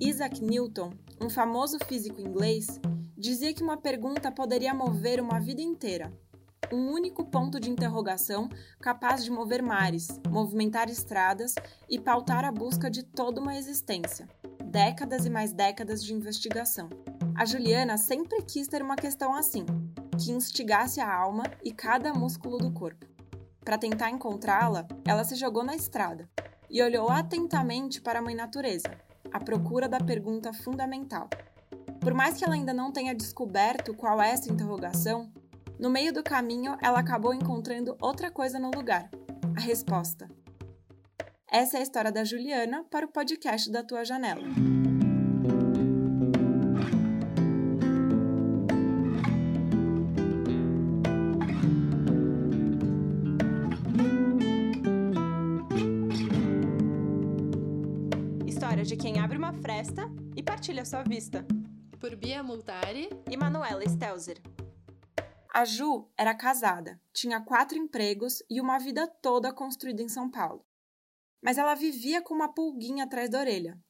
Isaac Newton, um famoso físico inglês, dizia que uma pergunta poderia mover uma vida inteira. Um único ponto de interrogação capaz de mover mares, movimentar estradas e pautar a busca de toda uma existência. Décadas e mais décadas de investigação. A Juliana sempre quis ter uma questão assim, que instigasse a alma e cada músculo do corpo. Para tentar encontrá-la, ela se jogou na estrada e olhou atentamente para a Mãe Natureza, à procura da pergunta fundamental. Por mais que ela ainda não tenha descoberto qual é essa interrogação, no meio do caminho ela acabou encontrando outra coisa no lugar: a resposta. Essa é a história da Juliana para o podcast da Tua Janela. Uma fresta e partilha sua vista. Por Bia Multari e Manuela Stelzer. A Ju era casada, tinha quatro empregos e uma vida toda construída em São Paulo. Mas ela vivia com uma pulguinha atrás da orelha.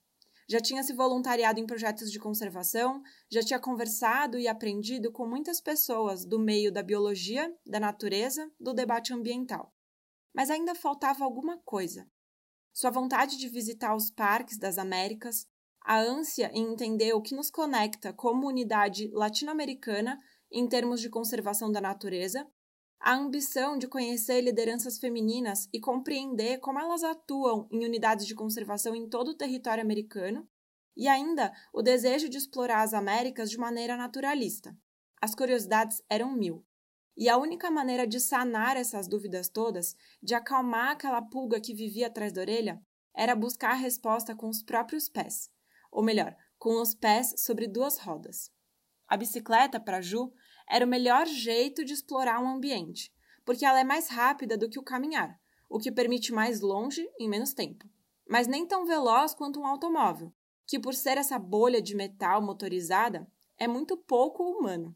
Já tinha se voluntariado em projetos de conservação, já tinha conversado e aprendido com muitas pessoas do meio da biologia, da natureza, do debate ambiental. Mas ainda faltava alguma coisa. Sua vontade de visitar os parques das Américas, a ânsia em entender o que nos conecta como unidade latino-americana em termos de conservação da natureza, a ambição de conhecer lideranças femininas e compreender como elas atuam em unidades de conservação em todo o território americano, e ainda o desejo de explorar as Américas de maneira naturalista. As curiosidades eram mil. E a única maneira de sanar essas dúvidas todas, de acalmar aquela pulga que vivia atrás da orelha, era buscar a resposta com os próprios pés, ou melhor, com os pés sobre duas rodas. A bicicleta, para Ju, era o melhor jeito de explorar um ambiente, porque ela é mais rápida do que o caminhar, o que permite mais longe em menos tempo. Mas nem tão veloz quanto um automóvel, que por ser essa bolha de metal motorizada, é muito pouco humano.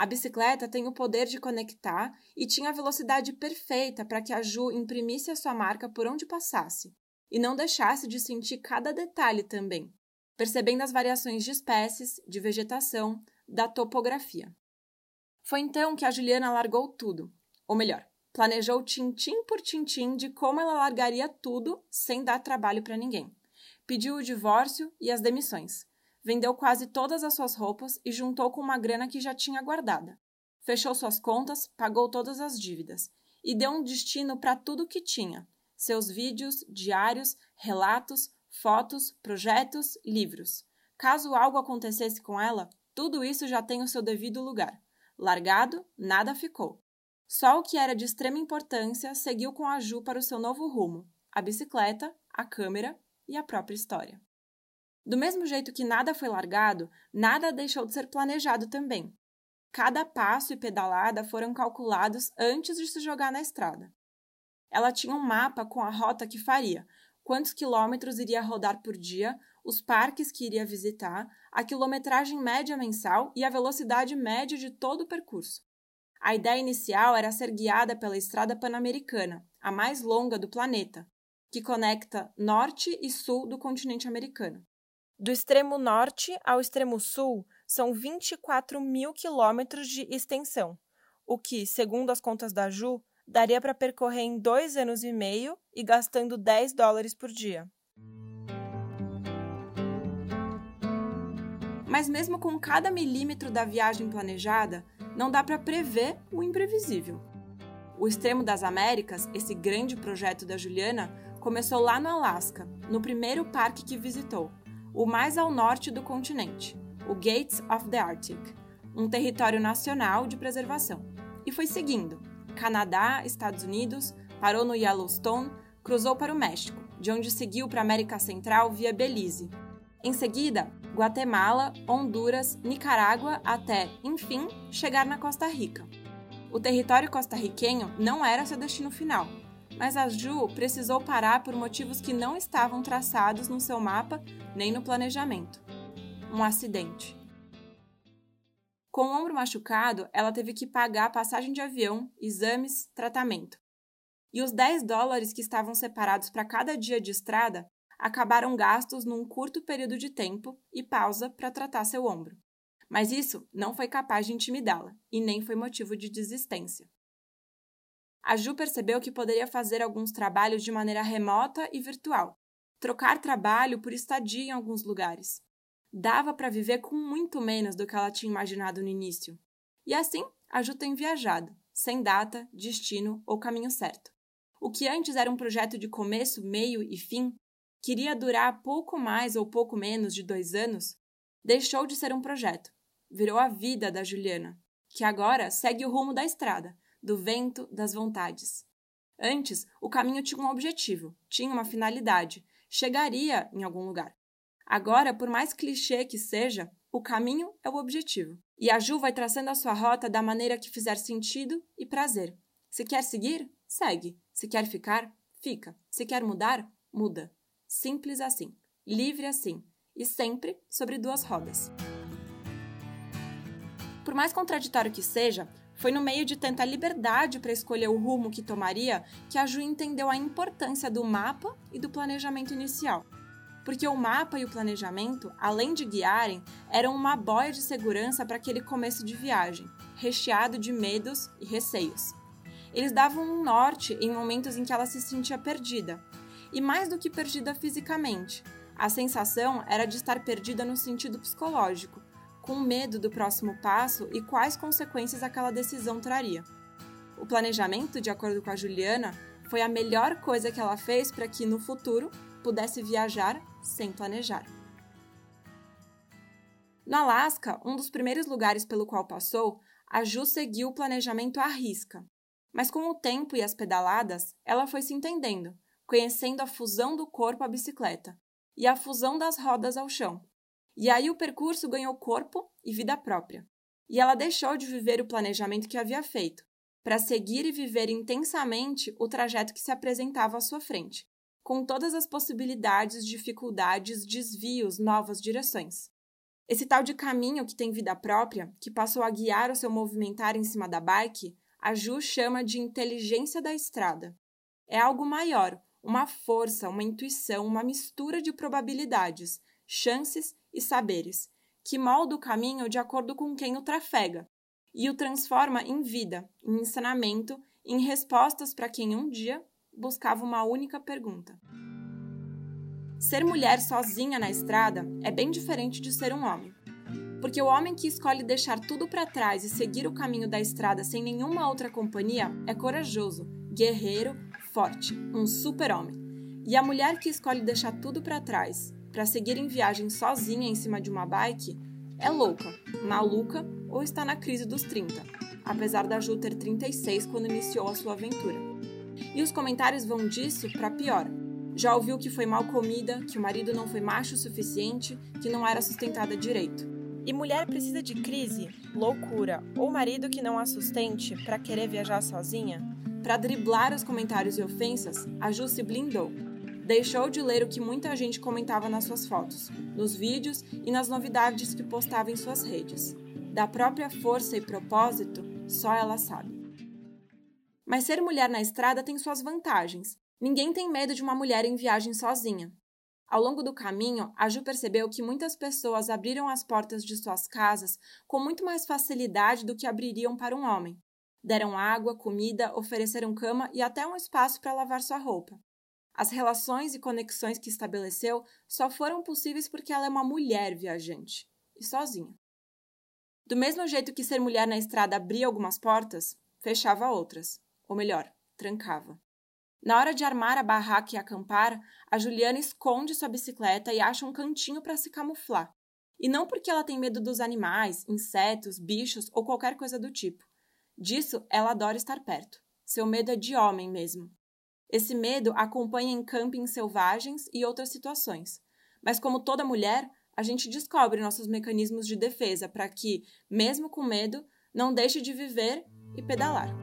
A bicicleta tem o poder de conectar e tinha a velocidade perfeita para que a Ju imprimisse a sua marca por onde passasse e não deixasse de sentir cada detalhe também, percebendo as variações de espécies, de vegetação, da topografia. Foi então que a Juliana largou tudo, ou melhor, planejou tintim por tintim de como ela largaria tudo sem dar trabalho para ninguém. Pediu o divórcio e as demissões. Vendeu quase todas as suas roupas e juntou com uma grana que já tinha guardada. Fechou suas contas, pagou todas as dívidas e deu um destino para tudo que tinha: seus vídeos, diários, relatos, fotos, projetos, livros. Caso algo acontecesse com ela, tudo isso já tem o seu devido lugar. Largado, nada ficou. Só o que era de extrema importância seguiu com a Ju para o seu novo rumo: a bicicleta, a câmera e a própria história. Do mesmo jeito que nada foi largado, nada deixou de ser planejado também. Cada passo e pedalada foram calculados antes de se jogar na estrada. Ela tinha um mapa com a rota que faria, quantos quilômetros iria rodar por dia, os parques que iria visitar, a quilometragem média mensal e a velocidade média de todo o percurso. A ideia inicial era ser guiada pela Estrada Pan-Americana, a mais longa do planeta, que conecta norte e sul do continente americano. Do extremo norte ao extremo sul são 24 mil quilômetros de extensão, o que, segundo as contas da Ju, daria para percorrer em dois anos e meio e gastando 10 dólares por dia. Mas mesmo com cada milímetro da viagem planejada, não dá para prever o imprevisível. O Extremo das Américas, esse grande projeto da Juliana, começou lá no Alasca, no primeiro parque que visitou, o mais ao norte do continente, o Gates of the Arctic, um território nacional de preservação. E foi seguindo: Canadá, Estados Unidos, parou no Yellowstone, cruzou para o México, de onde seguiu para a América Central via Belize, em seguida, Guatemala, Honduras, Nicarágua até, enfim, chegar na Costa Rica. O território costarriquenho não era seu destino final, mas a Ju precisou parar por motivos que não estavam traçados no seu mapa nem no planejamento. Um acidente. Com o ombro machucado, ela teve que pagar passagem de avião, exames, tratamento. E os 10 dólares que estavam separados para cada dia de estrada acabaram gastos num curto período de tempo e pausa para tratar seu ombro. Mas isso não foi capaz de intimidá-la e nem foi motivo de desistência. A Ju percebeu que poderia fazer alguns trabalhos de maneira remota e virtual, trocar trabalho por estadia em alguns lugares. Dava para viver com muito menos do que ela tinha imaginado no início. E assim, a Ju tem viajado, sem data, destino ou caminho certo. O que antes era um projeto de começo, meio e fim, queria durar pouco mais ou pouco menos de dois anos, deixou de ser um projeto. Virou a vida da Juliana, que agora segue o rumo da estrada, do vento, das vontades. Antes, o caminho tinha um objetivo, tinha uma finalidade, chegaria em algum lugar. Agora, por mais clichê que seja, o caminho é o objetivo. E a Ju vai traçando a sua rota da maneira que fizer sentido e prazer. Se quer seguir, segue. Se quer ficar, fica. Se quer mudar, muda. Simples assim. Livre assim. E sempre sobre duas rodas. Por mais contraditório que seja, foi no meio de tanta liberdade para escolher o rumo que tomaria que a Ju entendeu a importância do mapa e do planejamento inicial. Porque o mapa e o planejamento, além de guiarem, eram uma boia de segurança para aquele começo de viagem, recheado de medos e receios. Eles davam um norte em momentos em que ela se sentia perdida. E mais do que perdida fisicamente, a sensação era de estar perdida no sentido psicológico, com medo do próximo passo e quais consequências aquela decisão traria. O planejamento, de acordo com a Juliana, foi a melhor coisa que ela fez para que no futuro pudesse viajar sem planejar. No Alasca, um dos primeiros lugares pelo qual passou, a Ju seguiu o planejamento à risca. Mas com o tempo e as pedaladas, ela foi se entendendo, conhecendo a fusão do corpo à bicicleta e a fusão das rodas ao chão, e aí o percurso ganhou corpo e vida própria. E ela deixou de viver o planejamento que havia feito, para seguir e viver intensamente o trajeto que se apresentava à sua frente, com todas as possibilidades, dificuldades, desvios, novas direções. Esse tal de caminho que tem vida própria, que passou a guiar o seu movimentar em cima da bike, a Ju chama de inteligência da estrada. É algo maior, uma força, uma intuição, uma mistura de probabilidades, chances e saberes, que molda o caminho de acordo com quem o trafega e o transforma em vida, em ensinamento, em respostas para quem um dia buscava uma única pergunta. Ser mulher sozinha na estrada é bem diferente de ser um homem. Porque o homem que escolhe deixar tudo para trás e seguir o caminho da estrada sem nenhuma outra companhia é corajoso, guerreiro, forte, um super-homem. E a mulher que escolhe deixar tudo para trás para seguir em viagem sozinha em cima de uma bike é louca, maluca ou está na crise dos 30, apesar da Ju ter 36 quando iniciou a sua aventura. E os comentários vão disso para pior. Já ouviu que foi mal comida, que o marido não foi macho o suficiente, que não era sustentada direito. E mulher precisa de crise, loucura ou marido que não a sustente para querer viajar sozinha? Para driblar os comentários e ofensas, a Ju se blindou deixou de ler o que muita gente comentava nas suas fotos, nos vídeos e nas novidades que postava em suas redes. Da própria força e propósito, só ela sabe. Mas ser mulher na estrada tem suas vantagens. Ninguém tem medo de uma mulher em viagem sozinha. Ao longo do caminho, a Ju percebeu que muitas pessoas abriram as portas de suas casas com muito mais facilidade do que abririam para um homem. Deram água, comida, ofereceram cama e até um espaço para lavar sua roupa. As relações e conexões que estabeleceu só foram possíveis porque ela é uma mulher viajante e sozinha. Do mesmo jeito que ser mulher na estrada abria algumas portas, fechava outras, ou melhor, trancava. Na hora de armar a barraca e acampar, a Juliana esconde sua bicicleta e acha um cantinho para se camuflar. E não porque ela tem medo dos animais, insetos, bichos ou qualquer coisa do tipo. Disso ela adora estar perto. Seu medo é de homem mesmo. Esse medo acompanha em campings selvagens e outras situações. Mas, como toda mulher, a gente descobre nossos mecanismos de defesa para que, mesmo com medo, não deixe de viver e pedalar.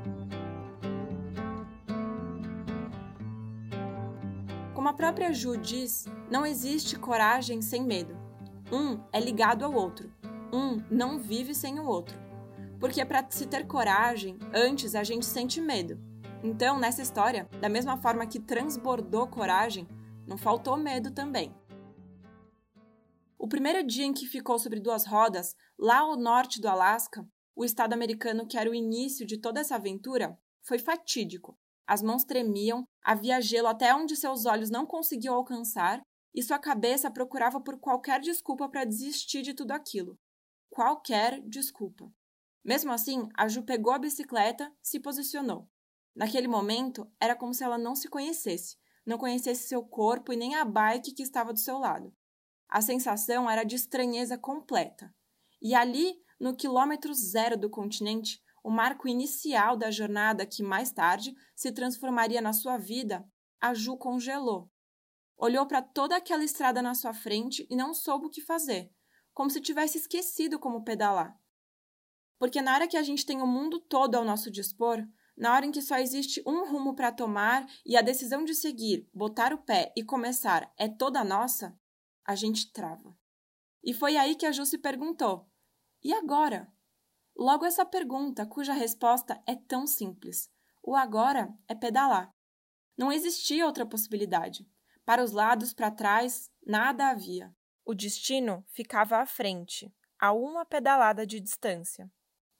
Como a própria Ju diz, não existe coragem sem medo. Um é ligado ao outro. Um não vive sem o outro. Porque para se ter coragem, antes a gente sente medo. Então, nessa história, da mesma forma que transbordou coragem, Não faltou medo também. O primeiro dia em que ficou sobre duas rodas, lá ao norte do Alasca, o estado americano que era o início de toda essa aventura, foi fatídico. As mãos tremiam, havia gelo até onde seus olhos não conseguiam alcançar, e sua cabeça procurava por qualquer desculpa para desistir de tudo aquilo. Qualquer desculpa. Mesmo assim, a Ju pegou a bicicleta, se posicionou. Naquele momento, era como se ela não se conhecesse, não conhecesse seu corpo e nem a bike que estava do seu lado. A sensação era de estranheza completa. E ali, no quilômetro zero do continente, o marco inicial da jornada que mais tarde se transformaria na sua vida, a Ju congelou. Olhou para toda aquela estrada na sua frente e não soube o que fazer, como se tivesse esquecido como pedalar. Porque na hora que a gente tem o mundo todo ao nosso dispor, na hora em que só existe um rumo para tomar e a decisão de seguir, botar o pé e começar é toda nossa, a gente trava. E foi aí que a Ju se perguntou: e agora? Logo, essa pergunta, cuja resposta é tão simples. O agora é pedalar. Não existia outra possibilidade. Para os lados, para trás, nada havia. O destino ficava à frente, a uma pedalada de distância.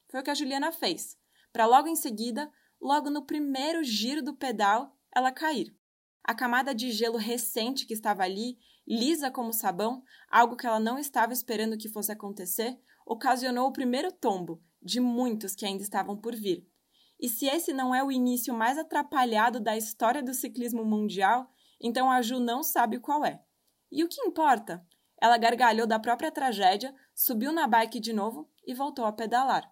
Foi o que a Juliana fez, para logo em seguida, logo no primeiro giro do pedal, ela cair. A camada de gelo recente que estava ali lisa como sabão, algo que ela não estava esperando que fosse acontecer, ocasionou o primeiro tombo, de muitos que ainda estavam por vir. E se esse não é o início mais atrapalhado da história do ciclismo mundial, então a Ju não sabe qual é. E o que importa? Ela gargalhou da própria tragédia, subiu na bike de novo e voltou a pedalar.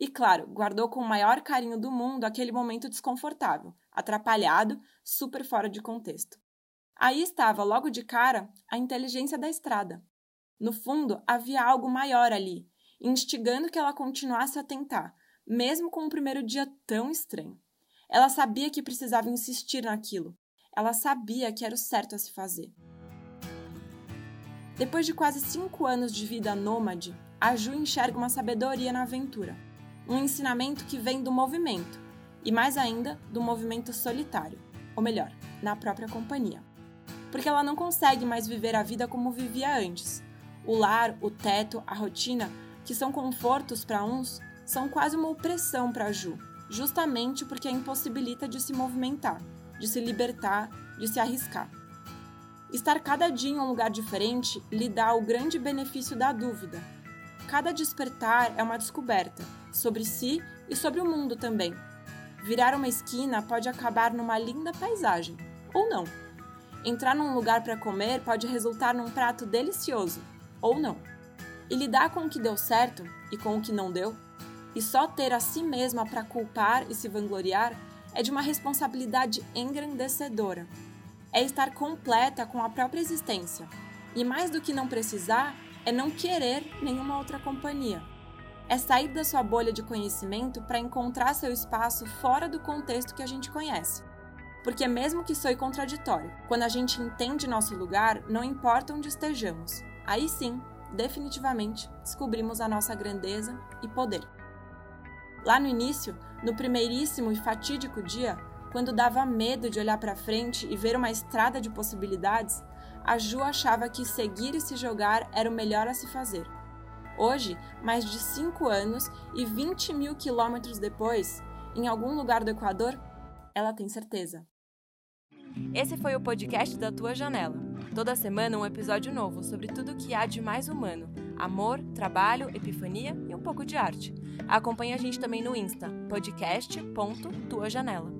E claro, guardou com o maior carinho do mundo aquele momento desconfortável, atrapalhado, super fora de contexto. Aí estava, logo de cara, a inteligência da estrada. No fundo, havia algo maior ali, instigando que ela continuasse a tentar, mesmo com o primeiro dia tão estranho. Ela sabia que precisava insistir naquilo. Ela sabia que era o certo a se fazer. Depois de quase cinco anos de vida nômade, a Ju enxerga uma sabedoria na aventura, um ensinamento que vem do movimento, e mais ainda do movimento solitário, ou melhor, na própria companhia porque ela não consegue mais viver a vida como vivia antes. O lar, o teto, a rotina, que são confortos para uns, são quase uma opressão para Ju, justamente porque a impossibilita de se movimentar, de se libertar, de se arriscar. Estar cada dia em um lugar diferente lhe dá o grande benefício da dúvida. Cada despertar é uma descoberta sobre si e sobre o mundo também. Virar uma esquina pode acabar numa linda paisagem, ou não. Entrar num lugar para comer pode resultar num prato delicioso, ou não. E lidar com o que deu certo e com o que não deu, e só ter a si mesma para culpar e se vangloriar, é de uma responsabilidade engrandecedora. É estar completa com a própria existência. E mais do que não precisar, é não querer nenhuma outra companhia. É sair da sua bolha de conhecimento para encontrar seu espaço fora do contexto que a gente conhece. Porque mesmo que soe contraditório, quando a gente entende nosso lugar, não importa onde estejamos. Aí sim, definitivamente, descobrimos a nossa grandeza e poder. Lá no início, no primeiríssimo e fatídico dia, quando dava medo de olhar para frente e ver uma estrada de possibilidades, a Ju achava que seguir e se jogar era o melhor a se fazer. Hoje, mais de 5 anos e 20 mil quilômetros depois, em algum lugar do Equador, ela tem certeza. Esse foi o podcast da Tua Janela. Toda semana um episódio novo sobre tudo o que há de mais humano: amor, trabalho, epifania e um pouco de arte. Acompanhe a gente também no Insta, podcast.tuajanela.